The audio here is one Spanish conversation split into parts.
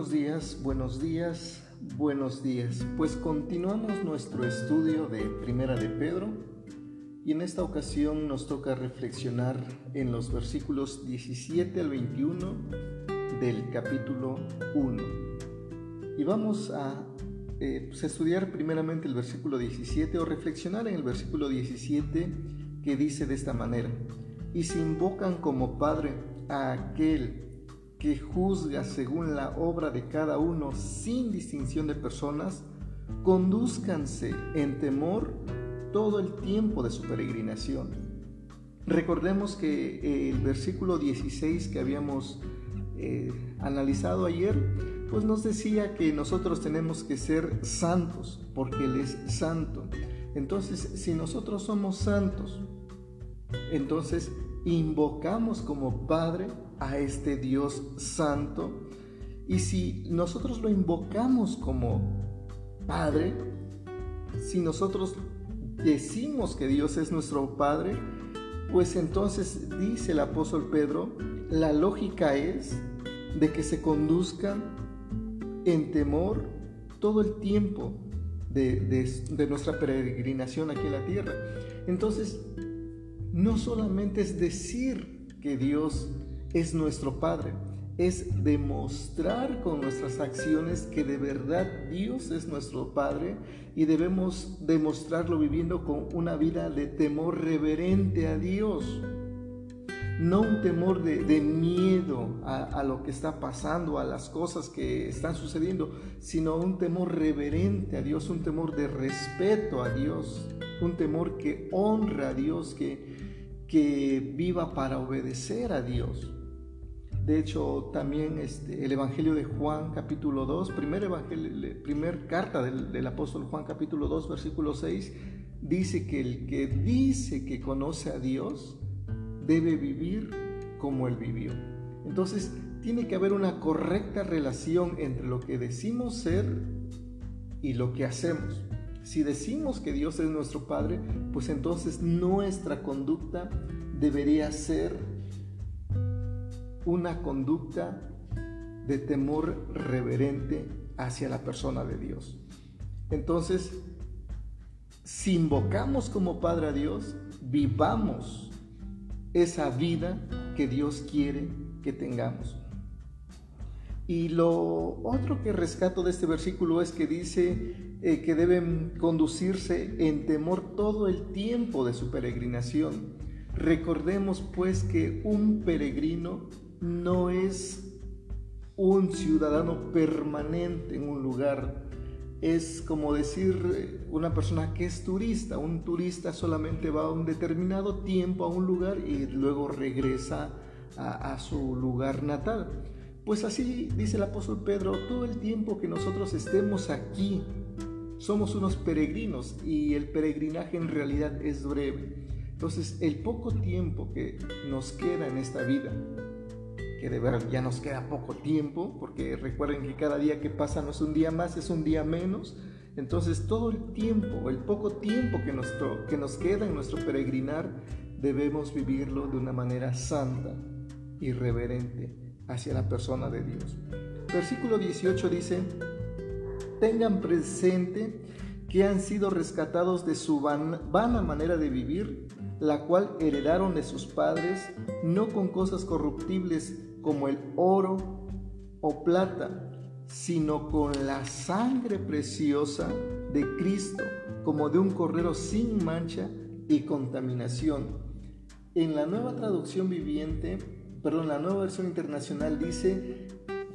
Buenos días, buenos días, buenos días. Pues continuamos nuestro estudio de Primera de Pedro y en esta ocasión nos toca reflexionar en los versículos 17 al 21 del capítulo 1. Y vamos a eh, pues, estudiar primeramente el versículo 17 o reflexionar en el versículo 17 que dice de esta manera, y se invocan como Padre a aquel que juzga según la obra de cada uno sin distinción de personas, conduzcanse en temor todo el tiempo de su peregrinación. Recordemos que eh, el versículo 16 que habíamos eh, analizado ayer, pues nos decía que nosotros tenemos que ser santos, porque Él es santo. Entonces, si nosotros somos santos, entonces invocamos como Padre a este Dios santo. Y si nosotros lo invocamos como Padre, si nosotros decimos que Dios es nuestro Padre, pues entonces dice el apóstol Pedro, la lógica es de que se conduzcan en temor todo el tiempo de, de, nuestra peregrinación aquí en la tierra. Entonces, no solamente es decir que Dios es nuestro Padre, es demostrar con nuestras acciones que de verdad Dios es nuestro Padre y debemos demostrarlo viviendo con una vida de temor reverente a Dios. No un temor de, miedo a, lo que está pasando, a las cosas que están sucediendo, sino un temor reverente a Dios, un temor de respeto a Dios, un temor que honra a Dios, que viva para obedecer a Dios. De hecho, también este, el Evangelio de Juan capítulo 2, primer, carta del, apóstol Juan capítulo 2, versículo 6, dice que el que dice que conoce a Dios debe vivir como Él vivió. Entonces, tiene que haber una correcta relación entre lo que decimos ser y lo que hacemos. Si decimos que Dios es nuestro Padre, pues entonces nuestra conducta debería ser una conducta de temor reverente hacia la persona de Dios. Entonces, si invocamos como Padre a Dios, vivamos esa vida que Dios quiere que tengamos. Y lo otro que rescato de este versículo es que dice eh, que deben conducirse en temor todo el tiempo de su peregrinación. Recordemos pues que un peregrino no es un ciudadano permanente en un lugar. Es como decir eh, una persona que es turista. Un turista solamente va un determinado tiempo a un lugar y luego regresa a, a su lugar natal. Pues así dice el apóstol Pedro, todo el tiempo que nosotros estemos aquí, somos unos peregrinos y el peregrinaje en realidad es breve. Entonces, el poco tiempo que nos queda en esta vida, que de verdad ya nos queda poco tiempo, porque recuerden que cada día que pasa no es un día más, es un día menos. Entonces todo el tiempo, el poco tiempo que nos, que nos queda en nuestro peregrinar, debemos vivirlo de una manera santa y reverente hacia la persona de Dios. Versículo 18 dice, tengan presente que han sido rescatados de su vana manera de vivir, la cual heredaron de sus padres, no con cosas corruptibles como el oro o plata, sino con la sangre preciosa de Cristo, como de un cordero sin mancha y contaminación. En la nueva traducción viviente, perdón, la nueva versión internacional dice,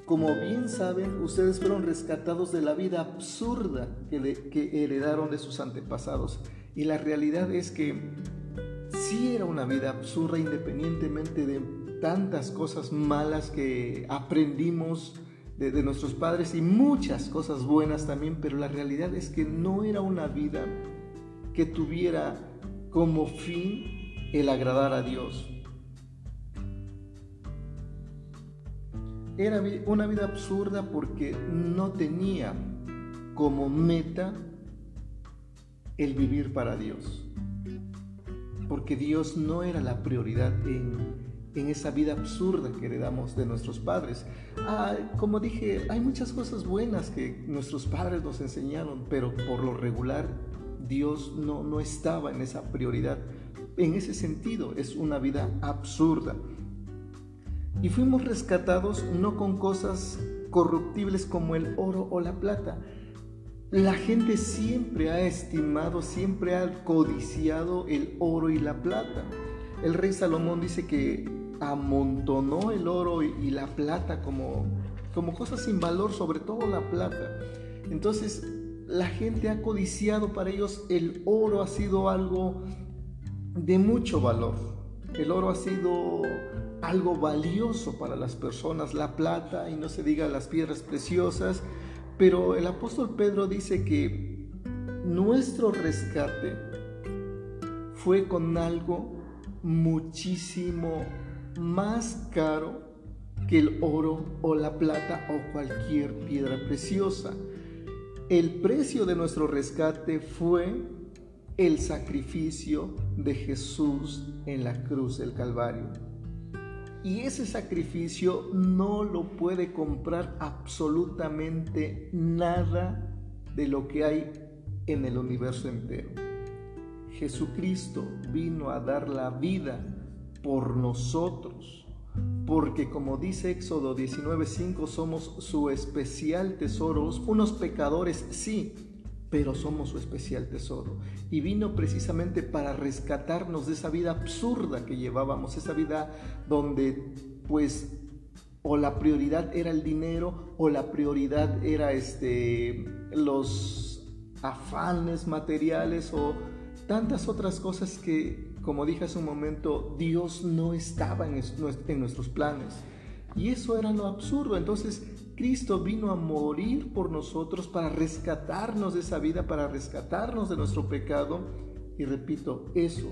como bien saben, ustedes fueron rescatados de la vida absurda que, heredaron de sus antepasados. Y la realidad es que sí era una vida absurda independientemente de tantas cosas malas que aprendimos de, nuestros padres y muchas cosas buenas también, pero la realidad es que no era una vida que tuviera como fin el agradar a Dios. Era una vida absurda porque no tenía como meta el vivir para Dios. Porque Dios no era la prioridad en, en esa vida absurda que heredamos de nuestros padres. Ah, como dije, hay muchas cosas buenas que nuestros padres nos enseñaron, pero por lo regular Dios no, no estaba en esa prioridad. En ese sentido, es una vida absurda. Y fuimos rescatados no con cosas corruptibles como el oro o la plata. La gente siempre ha estimado, siempre ha codiciado el oro y la plata. El rey Salomón dice que amontonó el oro y la plata como, como cosas sin valor, sobre todo la plata. Entonces, la gente ha codiciado para ellos, el oro ha sido algo de mucho valor. El oro ha sido algo valioso para las personas, la plata y no se diga las piedras preciosas, pero el apóstol Pedro dice que nuestro rescate fue con algo muchísimo más caro que el oro o la plata o cualquier piedra preciosa. El precio de nuestro rescate fue el sacrificio de Jesús en la cruz del Calvario. Y ese sacrificio no lo puede comprar absolutamente nada de lo que hay en el universo entero. Jesucristo vino a dar la vida por nosotros, porque como dice Éxodo 19:5, somos su especial tesoro, unos pecadores, sí, pero somos su especial tesoro. Y vino precisamente para rescatarnos de esa vida absurda que llevábamos, esa vida donde pues o la prioridad era el dinero o la prioridad era este los afanes materiales o tantas otras cosas que como dije hace un momento Dios no estaba en, en nuestros planes y eso era lo absurdo entonces Cristo vino a morir por nosotros para rescatarnos de esa vida, para rescatarnos de nuestro pecado. Y repito, eso,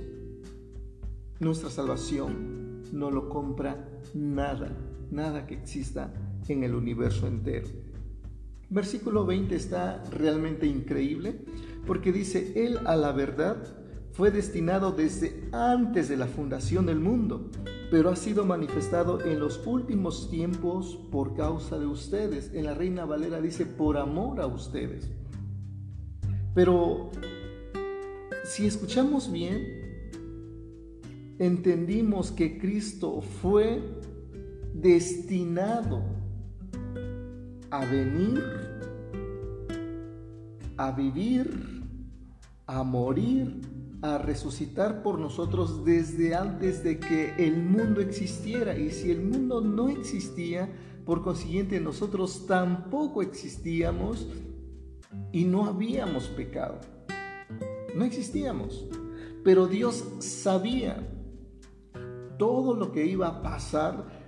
nuestra salvación, no lo compra nada, nada que exista en el universo entero. Versículo 20 está realmente increíble porque dice, Él a la verdad fue destinado desde antes de la fundación del mundo, pero ha sido manifestado en los últimos tiempos por causa de ustedes. En la Reina Valera dice, por amor a ustedes. Pero si escuchamos bien, entendimos que Cristo fue destinado a venir, a vivir, a morir a resucitar por nosotros desde antes de que el mundo existiera. Y si el mundo no existía, por consiguiente nosotros tampoco existíamos y no habíamos pecado. No existíamos. Pero Dios sabía todo lo que iba a pasar.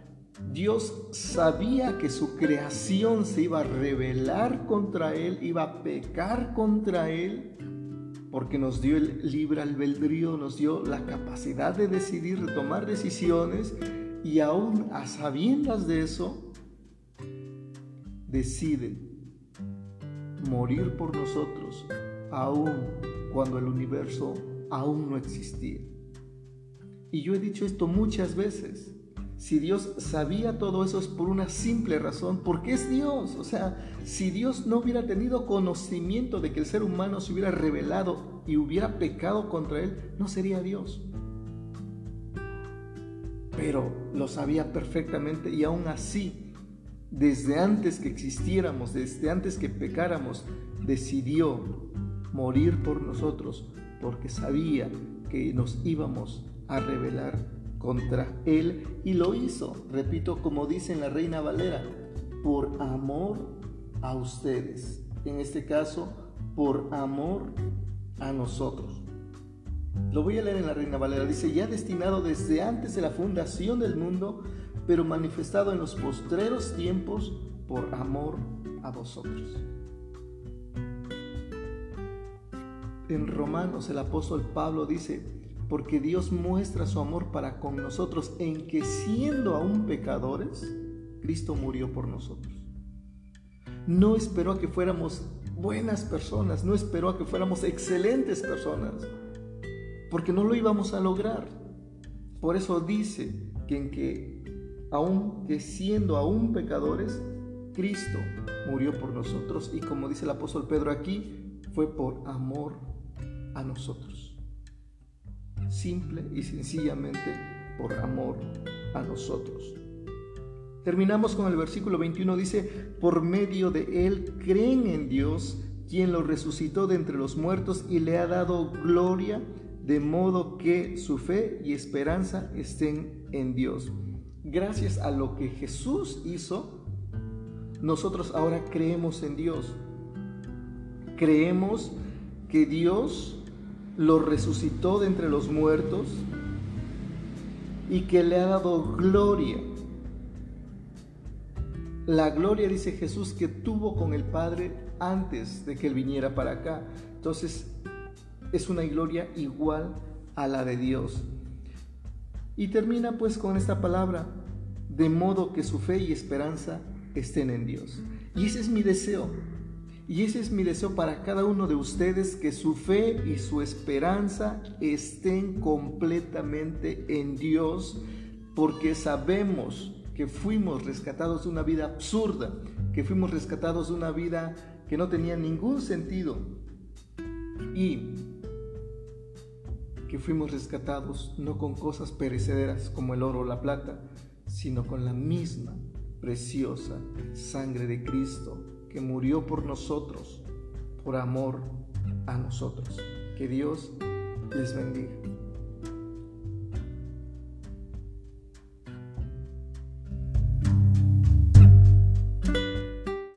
Dios sabía que su creación se iba a rebelar contra Él, iba a pecar contra Él porque nos dio el libre albedrío, nos dio la capacidad de decidir, de tomar decisiones y aún a sabiendas de eso, decide morir por nosotros, aún cuando el universo aún no existía. Y yo he dicho esto muchas veces. Si Dios sabía todo eso es por una simple razón, porque es Dios. O sea, si Dios no hubiera tenido conocimiento de que el ser humano se hubiera revelado y hubiera pecado contra Él, no sería Dios. Pero lo sabía perfectamente y aún así, desde antes que existiéramos, desde antes que pecáramos, decidió morir por nosotros porque sabía que nos íbamos a revelar contra él y lo hizo, repito, como dice en la Reina Valera, por amor a ustedes. En este caso, por amor a nosotros. Lo voy a leer en la Reina Valera. Dice, ya destinado desde antes de la fundación del mundo, pero manifestado en los postreros tiempos por amor a vosotros. En Romanos el apóstol Pablo dice, porque Dios muestra su amor para con nosotros en que siendo aún pecadores, Cristo murió por nosotros. No esperó a que fuéramos buenas personas, no esperó a que fuéramos excelentes personas, porque no lo íbamos a lograr. Por eso dice, que en que, que siendo aún pecadores, Cristo murió por nosotros y como dice el apóstol Pedro aquí, fue por amor a nosotros. Simple y sencillamente por amor a nosotros. Terminamos con el versículo 21, dice, por medio de él creen en Dios, quien lo resucitó de entre los muertos y le ha dado gloria, de modo que su fe y esperanza estén en Dios. Gracias a lo que Jesús hizo, nosotros ahora creemos en Dios. Creemos que Dios lo resucitó de entre los muertos y que le ha dado gloria. La gloria, dice Jesús, que tuvo con el Padre antes de que Él viniera para acá. Entonces, es una gloria igual a la de Dios. Y termina pues con esta palabra, de modo que su fe y esperanza estén en Dios. Y ese es mi deseo. Y ese es mi deseo para cada uno de ustedes, que su fe y su esperanza estén completamente en Dios, porque sabemos que fuimos rescatados de una vida absurda, que fuimos rescatados de una vida que no tenía ningún sentido y que fuimos rescatados no con cosas perecederas como el oro o la plata, sino con la misma preciosa sangre de Cristo que murió por nosotros, por amor a nosotros. Que Dios les bendiga.